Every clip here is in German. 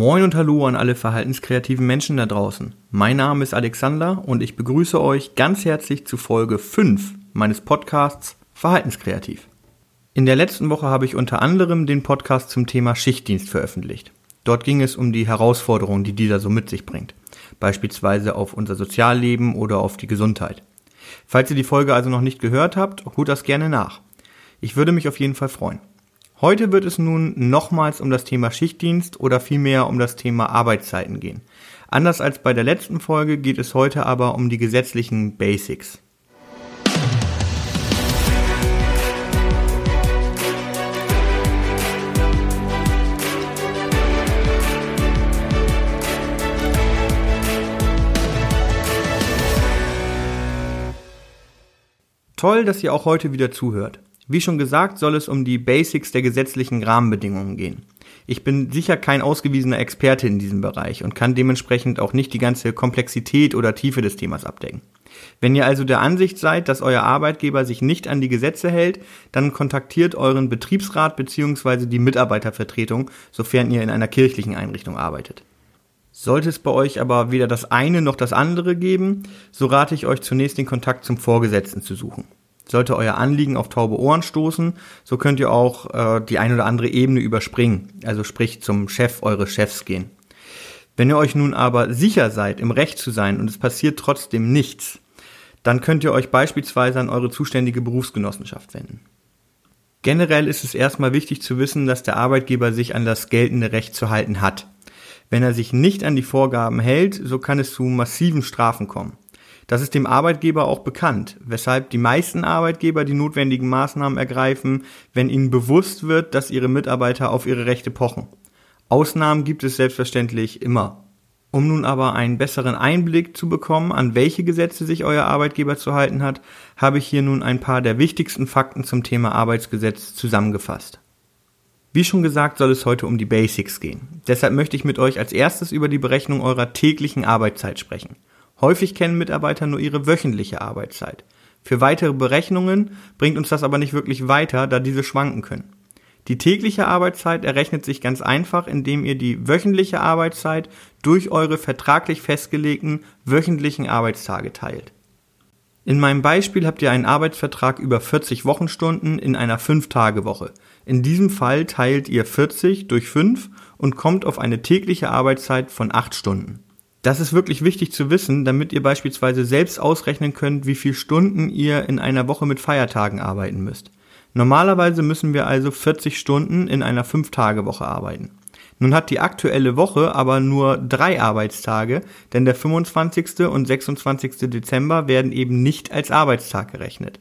Moin und Hallo an alle verhaltenskreativen Menschen da draußen. Mein Name ist Alexander und ich begrüße euch ganz herzlich zu Folge 5 meines Podcasts Verhaltenskreativ. In der letzten Woche habe ich unter anderem den Podcast zum Thema Schichtdienst veröffentlicht. Dort ging es um die Herausforderungen, die dieser so mit sich bringt, beispielsweise auf unser Sozialleben oder auf die Gesundheit. Falls ihr die Folge also noch nicht gehört habt, holt das gerne nach. Ich würde mich auf jeden Fall freuen. Heute wird es nun nochmals um das Thema Schichtdienst oder vielmehr um das Thema Arbeitszeiten gehen. Anders als bei der letzten Folge geht es heute aber um die gesetzlichen Basics. Toll, dass ihr auch heute wieder zuhört. Wie schon gesagt, soll es um die Basics der gesetzlichen Rahmenbedingungen gehen. Ich bin sicher kein ausgewiesener Experte in diesem Bereich und kann dementsprechend auch nicht die ganze Komplexität oder Tiefe des Themas abdecken. Wenn ihr also der Ansicht seid, dass euer Arbeitgeber sich nicht an die Gesetze hält, dann kontaktiert euren Betriebsrat bzw. die Mitarbeitervertretung, sofern ihr in einer kirchlichen Einrichtung arbeitet. Sollte es bei euch aber weder das eine noch das andere geben, so rate ich euch zunächst den Kontakt zum Vorgesetzten zu suchen. Sollte euer Anliegen auf taube Ohren stoßen, so könnt ihr auch äh, die ein oder andere Ebene überspringen, also sprich zum Chef eures Chefs gehen. Wenn ihr euch nun aber sicher seid, im Recht zu sein und es passiert trotzdem nichts, dann könnt ihr euch beispielsweise an eure zuständige Berufsgenossenschaft wenden. Generell ist es erstmal wichtig zu wissen, dass der Arbeitgeber sich an das geltende Recht zu halten hat. Wenn er sich nicht an die Vorgaben hält, so kann es zu massiven Strafen kommen. Das ist dem Arbeitgeber auch bekannt, weshalb die meisten Arbeitgeber die notwendigen Maßnahmen ergreifen, wenn ihnen bewusst wird, dass ihre Mitarbeiter auf ihre Rechte pochen. Ausnahmen gibt es selbstverständlich immer. Um nun aber einen besseren Einblick zu bekommen, an welche Gesetze sich euer Arbeitgeber zu halten hat, habe ich hier nun ein paar der wichtigsten Fakten zum Thema Arbeitsgesetz zusammengefasst. Wie schon gesagt, soll es heute um die Basics gehen. Deshalb möchte ich mit euch als erstes über die Berechnung eurer täglichen Arbeitszeit sprechen. Häufig kennen Mitarbeiter nur ihre wöchentliche Arbeitszeit. Für weitere Berechnungen bringt uns das aber nicht wirklich weiter, da diese schwanken können. Die tägliche Arbeitszeit errechnet sich ganz einfach, indem ihr die wöchentliche Arbeitszeit durch eure vertraglich festgelegten wöchentlichen Arbeitstage teilt. In meinem Beispiel habt ihr einen Arbeitsvertrag über 40 Wochenstunden in einer 5-Tage-Woche. In diesem Fall teilt ihr 40 durch 5 und kommt auf eine tägliche Arbeitszeit von 8 Stunden. Das ist wirklich wichtig zu wissen, damit ihr beispielsweise selbst ausrechnen könnt, wie viele Stunden ihr in einer Woche mit Feiertagen arbeiten müsst. Normalerweise müssen wir also 40 Stunden in einer 5-Tage-Woche arbeiten. Nun hat die aktuelle Woche aber nur drei Arbeitstage, denn der 25. und 26. Dezember werden eben nicht als Arbeitstag gerechnet.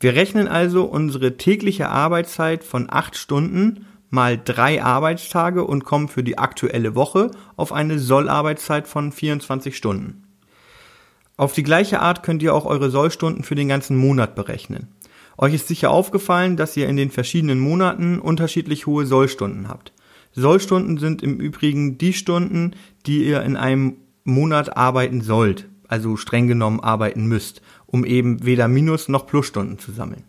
Wir rechnen also unsere tägliche Arbeitszeit von 8 Stunden mal drei Arbeitstage und kommen für die aktuelle Woche auf eine Sollarbeitszeit von 24 Stunden. Auf die gleiche Art könnt ihr auch eure Sollstunden für den ganzen Monat berechnen. Euch ist sicher aufgefallen, dass ihr in den verschiedenen Monaten unterschiedlich hohe Sollstunden habt. Sollstunden sind im Übrigen die Stunden, die ihr in einem Monat arbeiten sollt, also streng genommen arbeiten müsst, um eben weder Minus noch Plusstunden zu sammeln.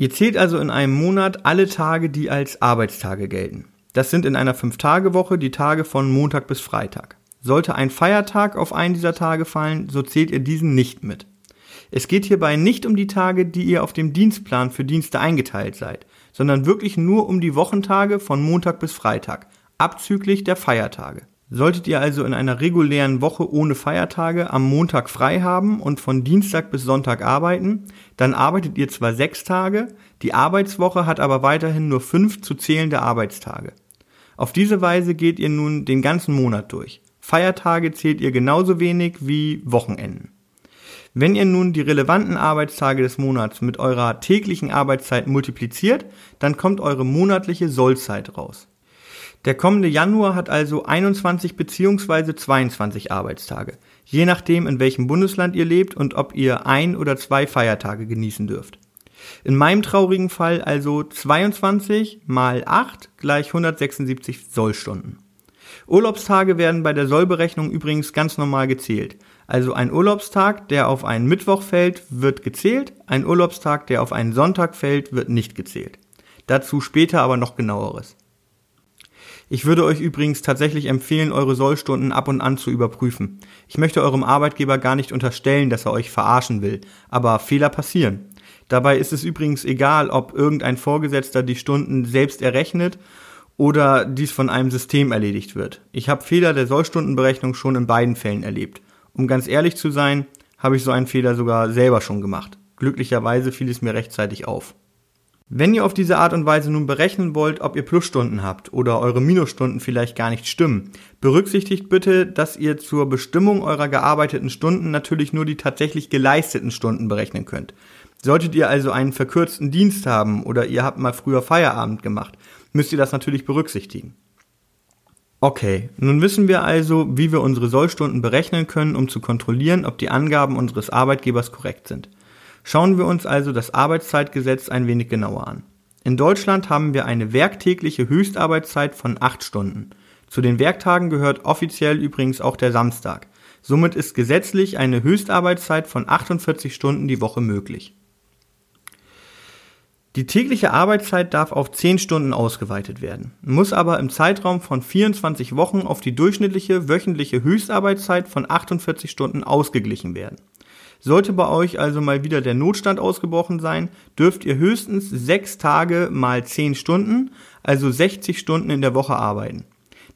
Ihr zählt also in einem Monat alle Tage, die als Arbeitstage gelten. Das sind in einer 5-Tage-Woche die Tage von Montag bis Freitag. Sollte ein Feiertag auf einen dieser Tage fallen, so zählt ihr diesen nicht mit. Es geht hierbei nicht um die Tage, die ihr auf dem Dienstplan für Dienste eingeteilt seid, sondern wirklich nur um die Wochentage von Montag bis Freitag, abzüglich der Feiertage. Solltet ihr also in einer regulären Woche ohne Feiertage am Montag frei haben und von Dienstag bis Sonntag arbeiten, dann arbeitet ihr zwar sechs Tage, die Arbeitswoche hat aber weiterhin nur fünf zu zählende Arbeitstage. Auf diese Weise geht ihr nun den ganzen Monat durch. Feiertage zählt ihr genauso wenig wie Wochenenden. Wenn ihr nun die relevanten Arbeitstage des Monats mit eurer täglichen Arbeitszeit multipliziert, dann kommt eure monatliche Sollzeit raus. Der kommende Januar hat also 21 bzw. 22 Arbeitstage, je nachdem in welchem Bundesland ihr lebt und ob ihr ein oder zwei Feiertage genießen dürft. In meinem traurigen Fall also 22 mal 8 gleich 176 Sollstunden. Urlaubstage werden bei der Sollberechnung übrigens ganz normal gezählt. Also ein Urlaubstag, der auf einen Mittwoch fällt, wird gezählt, ein Urlaubstag, der auf einen Sonntag fällt, wird nicht gezählt. Dazu später aber noch genaueres. Ich würde euch übrigens tatsächlich empfehlen, eure Sollstunden ab und an zu überprüfen. Ich möchte eurem Arbeitgeber gar nicht unterstellen, dass er euch verarschen will, aber Fehler passieren. Dabei ist es übrigens egal, ob irgendein Vorgesetzter die Stunden selbst errechnet oder dies von einem System erledigt wird. Ich habe Fehler der Sollstundenberechnung schon in beiden Fällen erlebt. Um ganz ehrlich zu sein, habe ich so einen Fehler sogar selber schon gemacht. Glücklicherweise fiel es mir rechtzeitig auf. Wenn ihr auf diese Art und Weise nun berechnen wollt, ob ihr Plusstunden habt oder eure Minusstunden vielleicht gar nicht stimmen, berücksichtigt bitte, dass ihr zur Bestimmung eurer gearbeiteten Stunden natürlich nur die tatsächlich geleisteten Stunden berechnen könnt. Solltet ihr also einen verkürzten Dienst haben oder ihr habt mal früher Feierabend gemacht, müsst ihr das natürlich berücksichtigen. Okay, nun wissen wir also, wie wir unsere Sollstunden berechnen können, um zu kontrollieren, ob die Angaben unseres Arbeitgebers korrekt sind. Schauen wir uns also das Arbeitszeitgesetz ein wenig genauer an. In Deutschland haben wir eine werktägliche Höchstarbeitszeit von 8 Stunden. Zu den Werktagen gehört offiziell übrigens auch der Samstag. Somit ist gesetzlich eine Höchstarbeitszeit von 48 Stunden die Woche möglich. Die tägliche Arbeitszeit darf auf 10 Stunden ausgeweitet werden, muss aber im Zeitraum von 24 Wochen auf die durchschnittliche wöchentliche Höchstarbeitszeit von 48 Stunden ausgeglichen werden. Sollte bei euch also mal wieder der Notstand ausgebrochen sein, dürft ihr höchstens sechs Tage mal zehn Stunden, also 60 Stunden in der Woche arbeiten.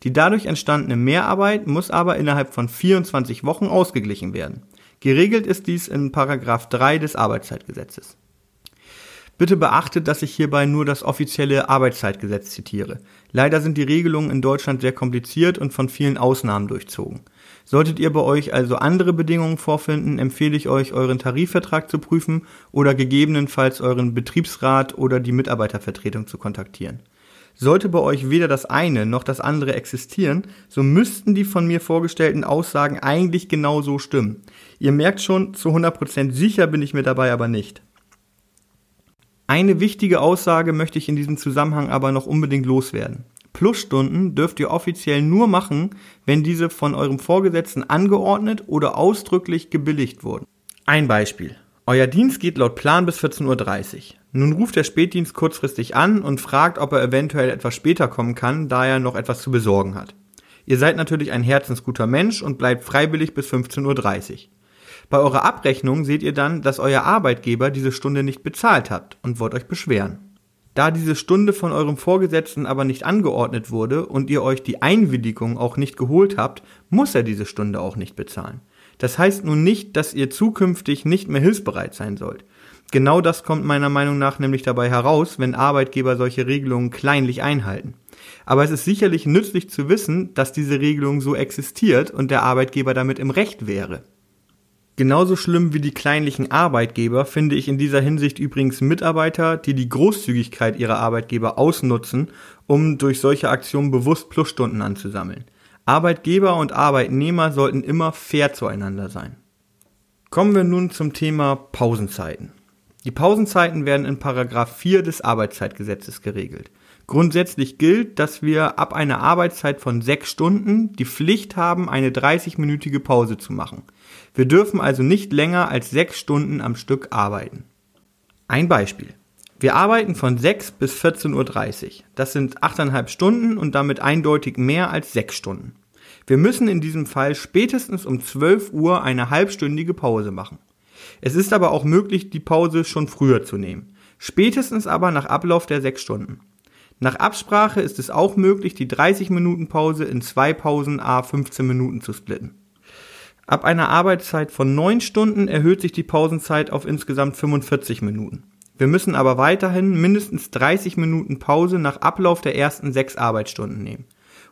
Die dadurch entstandene Mehrarbeit muss aber innerhalb von 24 Wochen ausgeglichen werden. Geregelt ist dies in Paragraph 3 des Arbeitszeitgesetzes. Bitte beachtet, dass ich hierbei nur das offizielle Arbeitszeitgesetz zitiere. Leider sind die Regelungen in Deutschland sehr kompliziert und von vielen Ausnahmen durchzogen. Solltet ihr bei euch also andere Bedingungen vorfinden, empfehle ich euch, euren Tarifvertrag zu prüfen oder gegebenenfalls euren Betriebsrat oder die Mitarbeitervertretung zu kontaktieren. Sollte bei euch weder das eine noch das andere existieren, so müssten die von mir vorgestellten Aussagen eigentlich genauso stimmen. Ihr merkt schon, zu 100% sicher bin ich mir dabei aber nicht. Eine wichtige Aussage möchte ich in diesem Zusammenhang aber noch unbedingt loswerden. Plusstunden dürft ihr offiziell nur machen, wenn diese von eurem Vorgesetzten angeordnet oder ausdrücklich gebilligt wurden. Ein Beispiel. Euer Dienst geht laut Plan bis 14.30 Uhr. Nun ruft der Spätdienst kurzfristig an und fragt, ob er eventuell etwas später kommen kann, da er noch etwas zu besorgen hat. Ihr seid natürlich ein herzensguter Mensch und bleibt freiwillig bis 15.30 Uhr. Bei eurer Abrechnung seht ihr dann, dass euer Arbeitgeber diese Stunde nicht bezahlt hat und wollt euch beschweren. Da diese Stunde von eurem Vorgesetzten aber nicht angeordnet wurde und ihr euch die Einwilligung auch nicht geholt habt, muss er diese Stunde auch nicht bezahlen. Das heißt nun nicht, dass ihr zukünftig nicht mehr hilfsbereit sein sollt. Genau das kommt meiner Meinung nach nämlich dabei heraus, wenn Arbeitgeber solche Regelungen kleinlich einhalten. Aber es ist sicherlich nützlich zu wissen, dass diese Regelung so existiert und der Arbeitgeber damit im Recht wäre. Genauso schlimm wie die kleinlichen Arbeitgeber finde ich in dieser Hinsicht übrigens Mitarbeiter, die die Großzügigkeit ihrer Arbeitgeber ausnutzen, um durch solche Aktionen bewusst Plusstunden anzusammeln. Arbeitgeber und Arbeitnehmer sollten immer fair zueinander sein. Kommen wir nun zum Thema Pausenzeiten. Die Pausenzeiten werden in Paragraph 4 des Arbeitszeitgesetzes geregelt. Grundsätzlich gilt, dass wir ab einer Arbeitszeit von sechs Stunden die Pflicht haben, eine 30-minütige Pause zu machen. Wir dürfen also nicht länger als sechs Stunden am Stück arbeiten. Ein Beispiel. Wir arbeiten von 6 bis 14.30 Uhr. Das sind 8,5 Stunden und damit eindeutig mehr als 6 Stunden. Wir müssen in diesem Fall spätestens um 12 Uhr eine halbstündige Pause machen. Es ist aber auch möglich, die Pause schon früher zu nehmen. Spätestens aber nach Ablauf der 6 Stunden. Nach Absprache ist es auch möglich, die 30 Minuten Pause in zwei Pausen a 15 Minuten zu splitten. Ab einer Arbeitszeit von 9 Stunden erhöht sich die Pausenzeit auf insgesamt 45 Minuten. Wir müssen aber weiterhin mindestens 30 Minuten Pause nach Ablauf der ersten sechs Arbeitsstunden nehmen.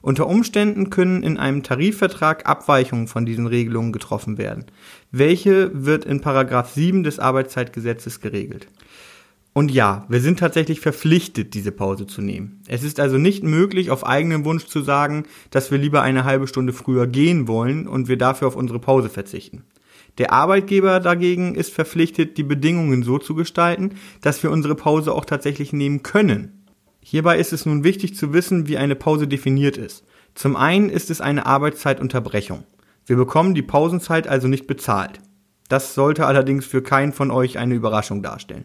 Unter Umständen können in einem Tarifvertrag Abweichungen von diesen Regelungen getroffen werden. Welche wird in Paragraph 7 des Arbeitszeitgesetzes geregelt. Und ja, wir sind tatsächlich verpflichtet, diese Pause zu nehmen. Es ist also nicht möglich, auf eigenen Wunsch zu sagen, dass wir lieber eine halbe Stunde früher gehen wollen und wir dafür auf unsere Pause verzichten. Der Arbeitgeber dagegen ist verpflichtet, die Bedingungen so zu gestalten, dass wir unsere Pause auch tatsächlich nehmen können. Hierbei ist es nun wichtig zu wissen, wie eine Pause definiert ist. Zum einen ist es eine Arbeitszeitunterbrechung. Wir bekommen die Pausenzeit also nicht bezahlt. Das sollte allerdings für keinen von euch eine Überraschung darstellen.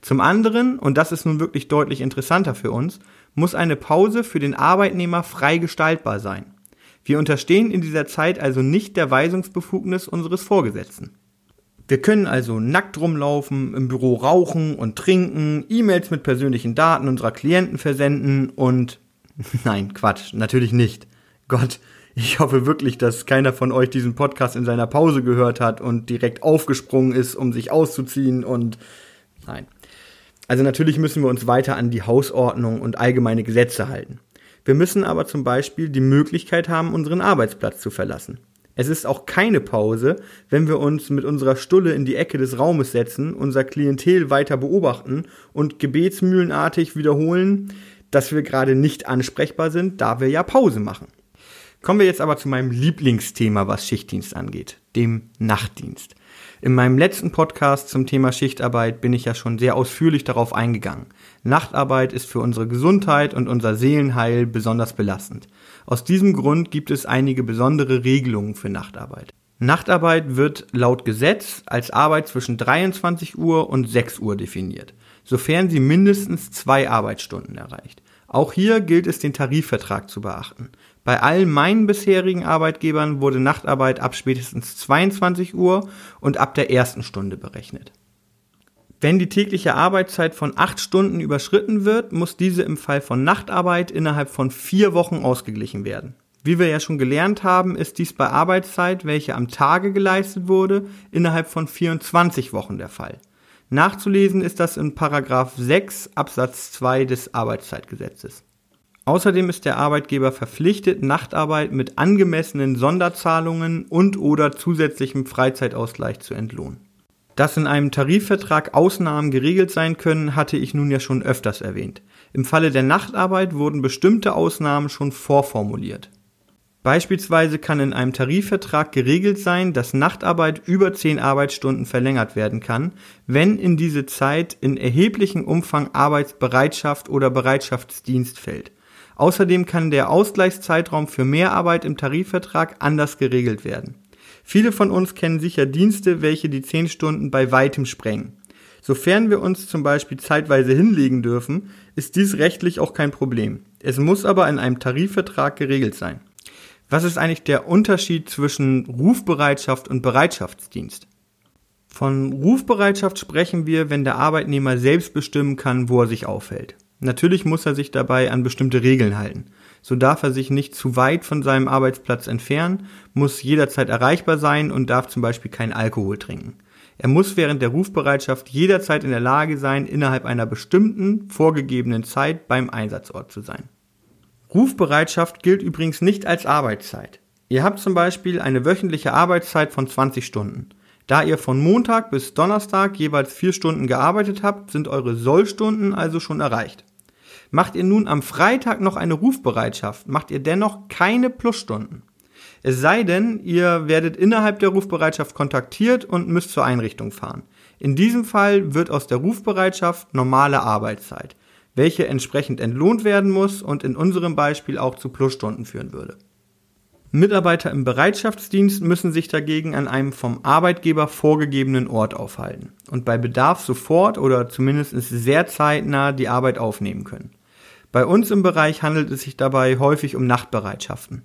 Zum anderen, und das ist nun wirklich deutlich interessanter für uns, muss eine Pause für den Arbeitnehmer frei gestaltbar sein. Wir unterstehen in dieser Zeit also nicht der Weisungsbefugnis unseres Vorgesetzten. Wir können also nackt rumlaufen, im Büro rauchen und trinken, E-Mails mit persönlichen Daten unserer Klienten versenden und nein, Quatsch, natürlich nicht. Gott, ich hoffe wirklich, dass keiner von euch diesen Podcast in seiner Pause gehört hat und direkt aufgesprungen ist, um sich auszuziehen und nein. Also natürlich müssen wir uns weiter an die Hausordnung und allgemeine Gesetze halten. Wir müssen aber zum Beispiel die Möglichkeit haben, unseren Arbeitsplatz zu verlassen. Es ist auch keine Pause, wenn wir uns mit unserer Stulle in die Ecke des Raumes setzen, unser Klientel weiter beobachten und gebetsmühlenartig wiederholen, dass wir gerade nicht ansprechbar sind, da wir ja Pause machen. Kommen wir jetzt aber zu meinem Lieblingsthema, was Schichtdienst angeht, dem Nachtdienst. In meinem letzten Podcast zum Thema Schichtarbeit bin ich ja schon sehr ausführlich darauf eingegangen. Nachtarbeit ist für unsere Gesundheit und unser Seelenheil besonders belastend. Aus diesem Grund gibt es einige besondere Regelungen für Nachtarbeit. Nachtarbeit wird laut Gesetz als Arbeit zwischen 23 Uhr und 6 Uhr definiert, sofern sie mindestens zwei Arbeitsstunden erreicht. Auch hier gilt es, den Tarifvertrag zu beachten. Bei all meinen bisherigen Arbeitgebern wurde Nachtarbeit ab spätestens 22 Uhr und ab der ersten Stunde berechnet. Wenn die tägliche Arbeitszeit von acht Stunden überschritten wird, muss diese im Fall von Nachtarbeit innerhalb von vier Wochen ausgeglichen werden. Wie wir ja schon gelernt haben, ist dies bei Arbeitszeit, welche am Tage geleistet wurde, innerhalb von 24 Wochen der Fall. Nachzulesen ist das in Paragraph 6 Absatz 2 des Arbeitszeitgesetzes. Außerdem ist der Arbeitgeber verpflichtet, Nachtarbeit mit angemessenen Sonderzahlungen und oder zusätzlichem Freizeitausgleich zu entlohnen. Dass in einem Tarifvertrag Ausnahmen geregelt sein können, hatte ich nun ja schon öfters erwähnt. Im Falle der Nachtarbeit wurden bestimmte Ausnahmen schon vorformuliert. Beispielsweise kann in einem Tarifvertrag geregelt sein, dass Nachtarbeit über zehn Arbeitsstunden verlängert werden kann, wenn in diese Zeit in erheblichem Umfang Arbeitsbereitschaft oder Bereitschaftsdienst fällt. Außerdem kann der Ausgleichszeitraum für Mehrarbeit im Tarifvertrag anders geregelt werden. Viele von uns kennen sicher Dienste, welche die zehn Stunden bei weitem sprengen. Sofern wir uns zum Beispiel zeitweise hinlegen dürfen, ist dies rechtlich auch kein Problem. Es muss aber in einem Tarifvertrag geregelt sein. Was ist eigentlich der Unterschied zwischen Rufbereitschaft und Bereitschaftsdienst? Von Rufbereitschaft sprechen wir, wenn der Arbeitnehmer selbst bestimmen kann, wo er sich aufhält. Natürlich muss er sich dabei an bestimmte Regeln halten. So darf er sich nicht zu weit von seinem Arbeitsplatz entfernen, muss jederzeit erreichbar sein und darf zum Beispiel keinen Alkohol trinken. Er muss während der Rufbereitschaft jederzeit in der Lage sein, innerhalb einer bestimmten vorgegebenen Zeit beim Einsatzort zu sein. Rufbereitschaft gilt übrigens nicht als Arbeitszeit. Ihr habt zum Beispiel eine wöchentliche Arbeitszeit von 20 Stunden. Da ihr von Montag bis Donnerstag jeweils vier Stunden gearbeitet habt, sind eure Sollstunden also schon erreicht. Macht ihr nun am Freitag noch eine Rufbereitschaft, macht ihr dennoch keine Plusstunden. Es sei denn, ihr werdet innerhalb der Rufbereitschaft kontaktiert und müsst zur Einrichtung fahren. In diesem Fall wird aus der Rufbereitschaft normale Arbeitszeit welche entsprechend entlohnt werden muss und in unserem Beispiel auch zu Plusstunden führen würde. Mitarbeiter im Bereitschaftsdienst müssen sich dagegen an einem vom Arbeitgeber vorgegebenen Ort aufhalten und bei Bedarf sofort oder zumindest sehr zeitnah die Arbeit aufnehmen können. Bei uns im Bereich handelt es sich dabei häufig um Nachtbereitschaften.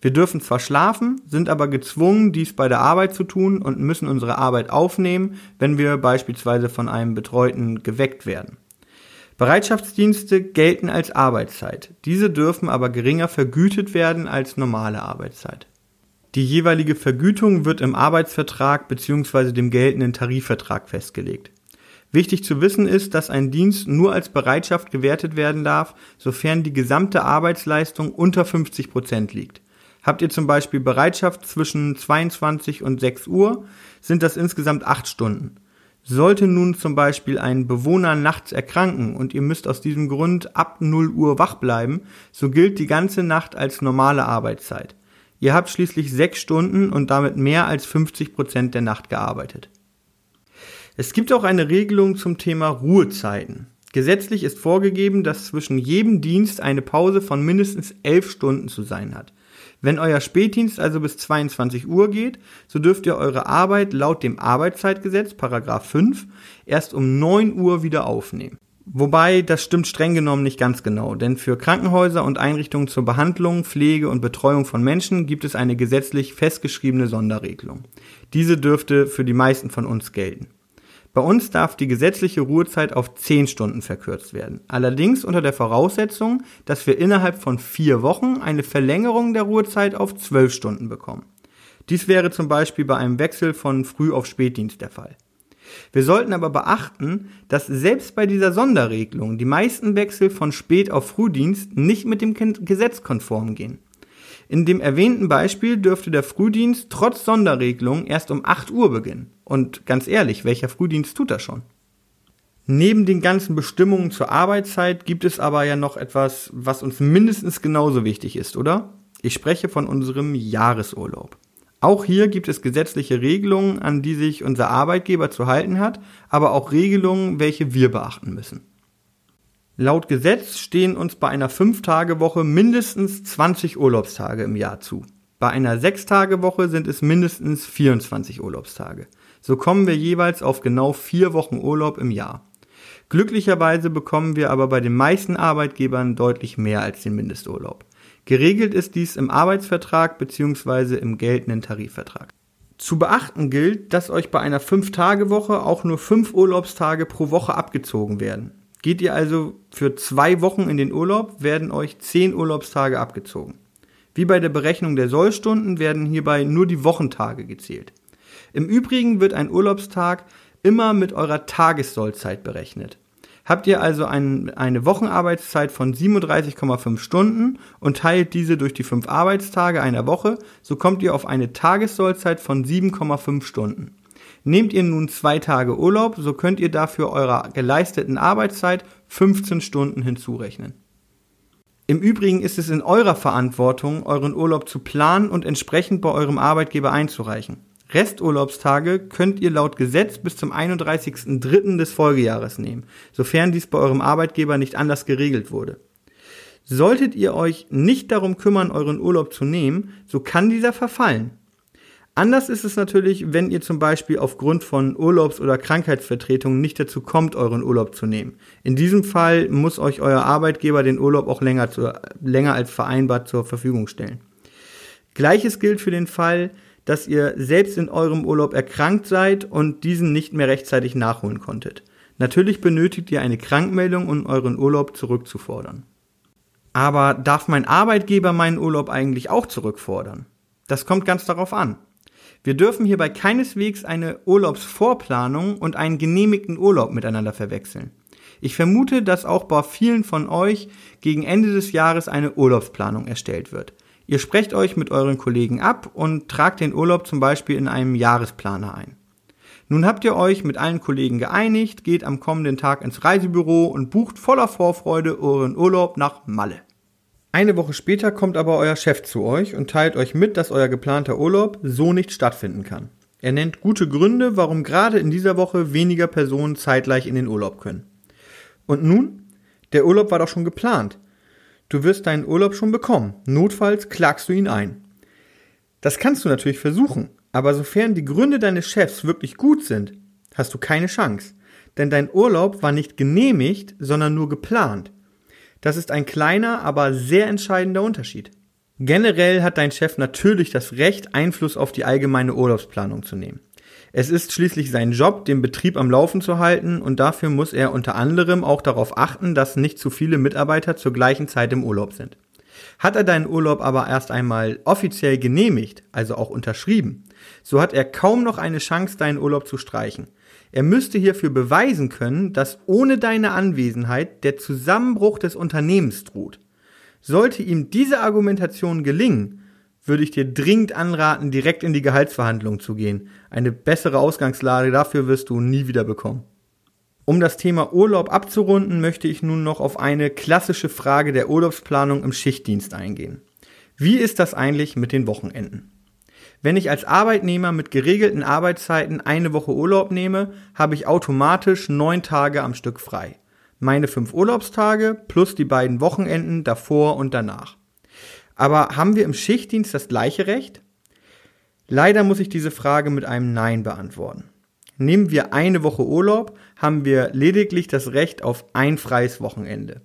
Wir dürfen zwar schlafen, sind aber gezwungen, dies bei der Arbeit zu tun und müssen unsere Arbeit aufnehmen, wenn wir beispielsweise von einem Betreuten geweckt werden. Bereitschaftsdienste gelten als Arbeitszeit. Diese dürfen aber geringer vergütet werden als normale Arbeitszeit. Die jeweilige Vergütung wird im Arbeitsvertrag bzw. dem geltenden Tarifvertrag festgelegt. Wichtig zu wissen ist, dass ein Dienst nur als Bereitschaft gewertet werden darf, sofern die gesamte Arbeitsleistung unter 50 Prozent liegt. Habt ihr zum Beispiel Bereitschaft zwischen 22 und 6 Uhr, sind das insgesamt 8 Stunden. Sollte nun zum Beispiel ein Bewohner nachts erkranken und ihr müsst aus diesem Grund ab 0 Uhr wach bleiben, so gilt die ganze Nacht als normale Arbeitszeit. Ihr habt schließlich sechs Stunden und damit mehr als 50 Prozent der Nacht gearbeitet. Es gibt auch eine Regelung zum Thema Ruhezeiten. Gesetzlich ist vorgegeben, dass zwischen jedem Dienst eine Pause von mindestens elf Stunden zu sein hat. Wenn euer Spätdienst also bis 22 Uhr geht, so dürft ihr eure Arbeit laut dem Arbeitszeitgesetz, Paragraph 5, erst um 9 Uhr wieder aufnehmen. Wobei das stimmt streng genommen nicht ganz genau, denn für Krankenhäuser und Einrichtungen zur Behandlung, Pflege und Betreuung von Menschen gibt es eine gesetzlich festgeschriebene Sonderregelung. Diese dürfte für die meisten von uns gelten. Bei uns darf die gesetzliche Ruhezeit auf 10 Stunden verkürzt werden. Allerdings unter der Voraussetzung, dass wir innerhalb von vier Wochen eine Verlängerung der Ruhezeit auf 12 Stunden bekommen. Dies wäre zum Beispiel bei einem Wechsel von Früh- auf Spätdienst der Fall. Wir sollten aber beachten, dass selbst bei dieser Sonderregelung die meisten Wechsel von Spät- auf Frühdienst nicht mit dem Gesetz konform gehen. In dem erwähnten Beispiel dürfte der Frühdienst trotz Sonderregelung erst um 8 Uhr beginnen. Und ganz ehrlich, welcher Frühdienst tut das schon? Neben den ganzen Bestimmungen zur Arbeitszeit gibt es aber ja noch etwas, was uns mindestens genauso wichtig ist, oder? Ich spreche von unserem Jahresurlaub. Auch hier gibt es gesetzliche Regelungen, an die sich unser Arbeitgeber zu halten hat, aber auch Regelungen, welche wir beachten müssen. Laut Gesetz stehen uns bei einer 5-Tage-Woche mindestens 20 Urlaubstage im Jahr zu. Bei einer 6-Tage-Woche sind es mindestens 24 Urlaubstage. So kommen wir jeweils auf genau vier Wochen Urlaub im Jahr. Glücklicherweise bekommen wir aber bei den meisten Arbeitgebern deutlich mehr als den Mindesturlaub. Geregelt ist dies im Arbeitsvertrag bzw. im geltenden Tarifvertrag. Zu beachten gilt, dass euch bei einer 5-Tage-Woche auch nur 5 Urlaubstage pro Woche abgezogen werden. Geht ihr also für zwei Wochen in den Urlaub, werden euch 10 Urlaubstage abgezogen. Wie bei der Berechnung der Sollstunden werden hierbei nur die Wochentage gezählt. Im Übrigen wird ein Urlaubstag immer mit eurer Tagessollzeit berechnet. Habt ihr also ein, eine Wochenarbeitszeit von 37,5 Stunden und teilt diese durch die fünf Arbeitstage einer Woche, so kommt ihr auf eine Tagessollzeit von 7,5 Stunden. Nehmt ihr nun zwei Tage Urlaub, so könnt ihr dafür eurer geleisteten Arbeitszeit 15 Stunden hinzurechnen. Im Übrigen ist es in eurer Verantwortung, euren Urlaub zu planen und entsprechend bei eurem Arbeitgeber einzureichen. Resturlaubstage könnt ihr laut Gesetz bis zum 31.03. des Folgejahres nehmen, sofern dies bei eurem Arbeitgeber nicht anders geregelt wurde. Solltet ihr euch nicht darum kümmern, euren Urlaub zu nehmen, so kann dieser verfallen. Anders ist es natürlich, wenn ihr zum Beispiel aufgrund von Urlaubs- oder Krankheitsvertretungen nicht dazu kommt, euren Urlaub zu nehmen. In diesem Fall muss euch euer Arbeitgeber den Urlaub auch länger, zu, länger als vereinbart zur Verfügung stellen. Gleiches gilt für den Fall, dass ihr selbst in eurem Urlaub erkrankt seid und diesen nicht mehr rechtzeitig nachholen konntet. Natürlich benötigt ihr eine Krankmeldung, um euren Urlaub zurückzufordern. Aber darf mein Arbeitgeber meinen Urlaub eigentlich auch zurückfordern? Das kommt ganz darauf an. Wir dürfen hierbei keineswegs eine Urlaubsvorplanung und einen genehmigten Urlaub miteinander verwechseln. Ich vermute, dass auch bei vielen von euch gegen Ende des Jahres eine Urlaubsplanung erstellt wird. Ihr sprecht euch mit euren Kollegen ab und tragt den Urlaub zum Beispiel in einem Jahresplaner ein. Nun habt ihr euch mit allen Kollegen geeinigt, geht am kommenden Tag ins Reisebüro und bucht voller Vorfreude euren Urlaub nach Malle. Eine Woche später kommt aber euer Chef zu euch und teilt euch mit, dass euer geplanter Urlaub so nicht stattfinden kann. Er nennt gute Gründe, warum gerade in dieser Woche weniger Personen zeitgleich in den Urlaub können. Und nun? Der Urlaub war doch schon geplant. Du wirst deinen Urlaub schon bekommen. Notfalls klagst du ihn ein. Das kannst du natürlich versuchen, aber sofern die Gründe deines Chefs wirklich gut sind, hast du keine Chance. Denn dein Urlaub war nicht genehmigt, sondern nur geplant. Das ist ein kleiner, aber sehr entscheidender Unterschied. Generell hat dein Chef natürlich das Recht, Einfluss auf die allgemeine Urlaubsplanung zu nehmen. Es ist schließlich sein Job, den Betrieb am Laufen zu halten und dafür muss er unter anderem auch darauf achten, dass nicht zu viele Mitarbeiter zur gleichen Zeit im Urlaub sind. Hat er deinen Urlaub aber erst einmal offiziell genehmigt, also auch unterschrieben, so hat er kaum noch eine Chance, deinen Urlaub zu streichen. Er müsste hierfür beweisen können, dass ohne deine Anwesenheit der Zusammenbruch des Unternehmens droht. Sollte ihm diese Argumentation gelingen, würde ich dir dringend anraten, direkt in die Gehaltsverhandlung zu gehen. Eine bessere Ausgangslage dafür wirst du nie wieder bekommen. Um das Thema Urlaub abzurunden, möchte ich nun noch auf eine klassische Frage der Urlaubsplanung im Schichtdienst eingehen. Wie ist das eigentlich mit den Wochenenden? Wenn ich als Arbeitnehmer mit geregelten Arbeitszeiten eine Woche Urlaub nehme, habe ich automatisch neun Tage am Stück frei. Meine fünf Urlaubstage plus die beiden Wochenenden davor und danach. Aber haben wir im Schichtdienst das gleiche Recht? Leider muss ich diese Frage mit einem Nein beantworten. Nehmen wir eine Woche Urlaub, haben wir lediglich das Recht auf ein freies Wochenende.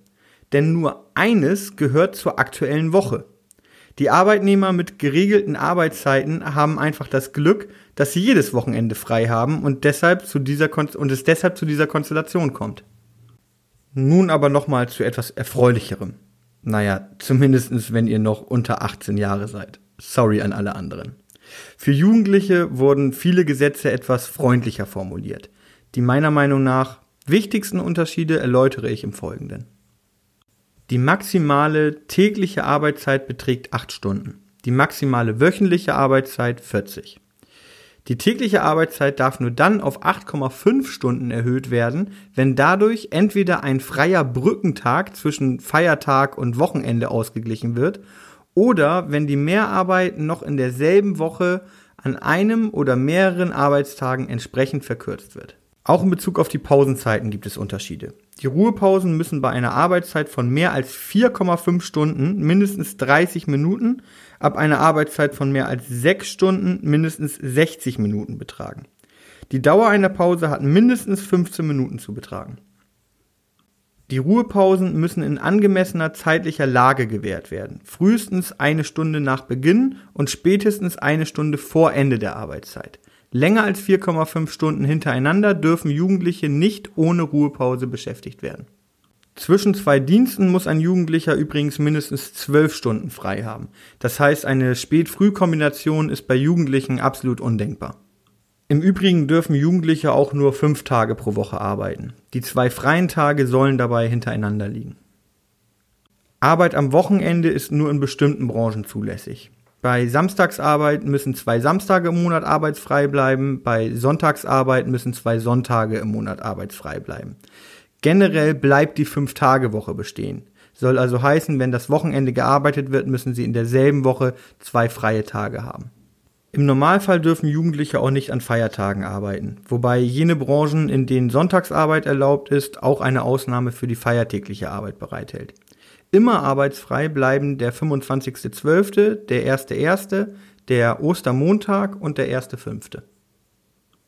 Denn nur eines gehört zur aktuellen Woche. Die Arbeitnehmer mit geregelten Arbeitszeiten haben einfach das Glück, dass sie jedes Wochenende frei haben und deshalb zu dieser und es deshalb zu dieser Konstellation kommt. Nun aber nochmal zu etwas Erfreulicherem. Naja, zumindestens wenn ihr noch unter 18 Jahre seid. Sorry an alle anderen. Für Jugendliche wurden viele Gesetze etwas freundlicher formuliert. Die meiner Meinung nach wichtigsten Unterschiede erläutere ich im Folgenden. Die maximale tägliche Arbeitszeit beträgt 8 Stunden, die maximale wöchentliche Arbeitszeit 40. Die tägliche Arbeitszeit darf nur dann auf 8,5 Stunden erhöht werden, wenn dadurch entweder ein freier Brückentag zwischen Feiertag und Wochenende ausgeglichen wird oder wenn die Mehrarbeit noch in derselben Woche an einem oder mehreren Arbeitstagen entsprechend verkürzt wird. Auch in Bezug auf die Pausenzeiten gibt es Unterschiede. Die Ruhepausen müssen bei einer Arbeitszeit von mehr als 4,5 Stunden mindestens 30 Minuten, ab einer Arbeitszeit von mehr als 6 Stunden mindestens 60 Minuten betragen. Die Dauer einer Pause hat mindestens 15 Minuten zu betragen. Die Ruhepausen müssen in angemessener zeitlicher Lage gewährt werden. Frühestens eine Stunde nach Beginn und spätestens eine Stunde vor Ende der Arbeitszeit. Länger als 4,5 Stunden hintereinander dürfen Jugendliche nicht ohne Ruhepause beschäftigt werden. Zwischen zwei Diensten muss ein Jugendlicher übrigens mindestens 12 Stunden frei haben. Das heißt, eine Spät-Früh-Kombination ist bei Jugendlichen absolut undenkbar. Im Übrigen dürfen Jugendliche auch nur fünf Tage pro Woche arbeiten. Die zwei freien Tage sollen dabei hintereinander liegen. Arbeit am Wochenende ist nur in bestimmten Branchen zulässig. Bei Samstagsarbeit müssen zwei Samstage im Monat arbeitsfrei bleiben, bei Sonntagsarbeit müssen zwei Sonntage im Monat arbeitsfrei bleiben. Generell bleibt die Fünf-Tage-Woche bestehen. Soll also heißen, wenn das Wochenende gearbeitet wird, müssen sie in derselben Woche zwei freie Tage haben. Im Normalfall dürfen Jugendliche auch nicht an Feiertagen arbeiten, wobei jene Branchen, in denen Sonntagsarbeit erlaubt ist, auch eine Ausnahme für die feiertägliche Arbeit bereithält. Immer arbeitsfrei bleiben der 25.12., der 1.1., der Ostermontag und der 1.5.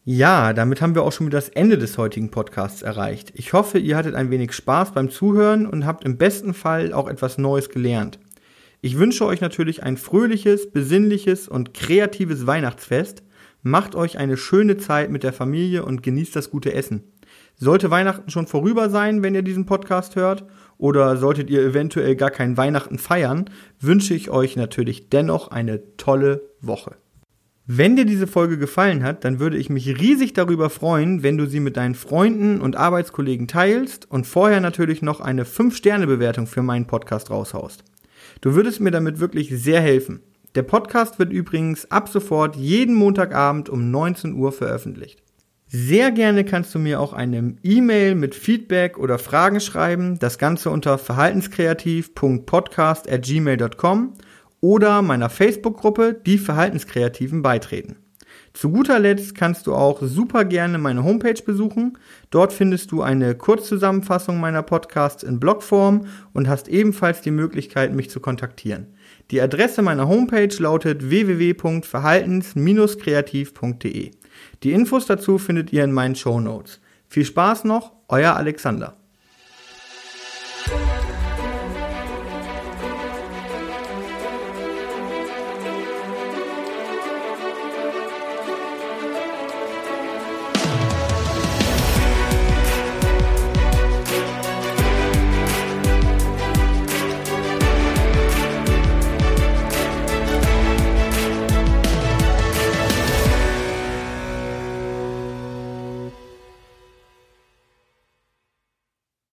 Ja, damit haben wir auch schon wieder das Ende des heutigen Podcasts erreicht. Ich hoffe, ihr hattet ein wenig Spaß beim Zuhören und habt im besten Fall auch etwas Neues gelernt. Ich wünsche euch natürlich ein fröhliches, besinnliches und kreatives Weihnachtsfest. Macht euch eine schöne Zeit mit der Familie und genießt das gute Essen. Sollte Weihnachten schon vorüber sein, wenn ihr diesen Podcast hört, oder solltet ihr eventuell gar kein Weihnachten feiern, wünsche ich euch natürlich dennoch eine tolle Woche. Wenn dir diese Folge gefallen hat, dann würde ich mich riesig darüber freuen, wenn du sie mit deinen Freunden und Arbeitskollegen teilst und vorher natürlich noch eine 5-Sterne-Bewertung für meinen Podcast raushaust. Du würdest mir damit wirklich sehr helfen. Der Podcast wird übrigens ab sofort jeden Montagabend um 19 Uhr veröffentlicht. Sehr gerne kannst du mir auch eine E-Mail mit Feedback oder Fragen schreiben. Das Ganze unter verhaltenskreativ.podcast@gmail.com oder meiner Facebook-Gruppe Die Verhaltenskreativen beitreten. Zu guter Letzt kannst du auch super gerne meine Homepage besuchen. Dort findest du eine Kurzzusammenfassung meiner Podcasts in Blogform und hast ebenfalls die Möglichkeit, mich zu kontaktieren. Die Adresse meiner Homepage lautet www.verhaltens-kreativ.de. Die Infos dazu findet ihr in meinen Show Notes. Viel Spaß noch, euer Alexander.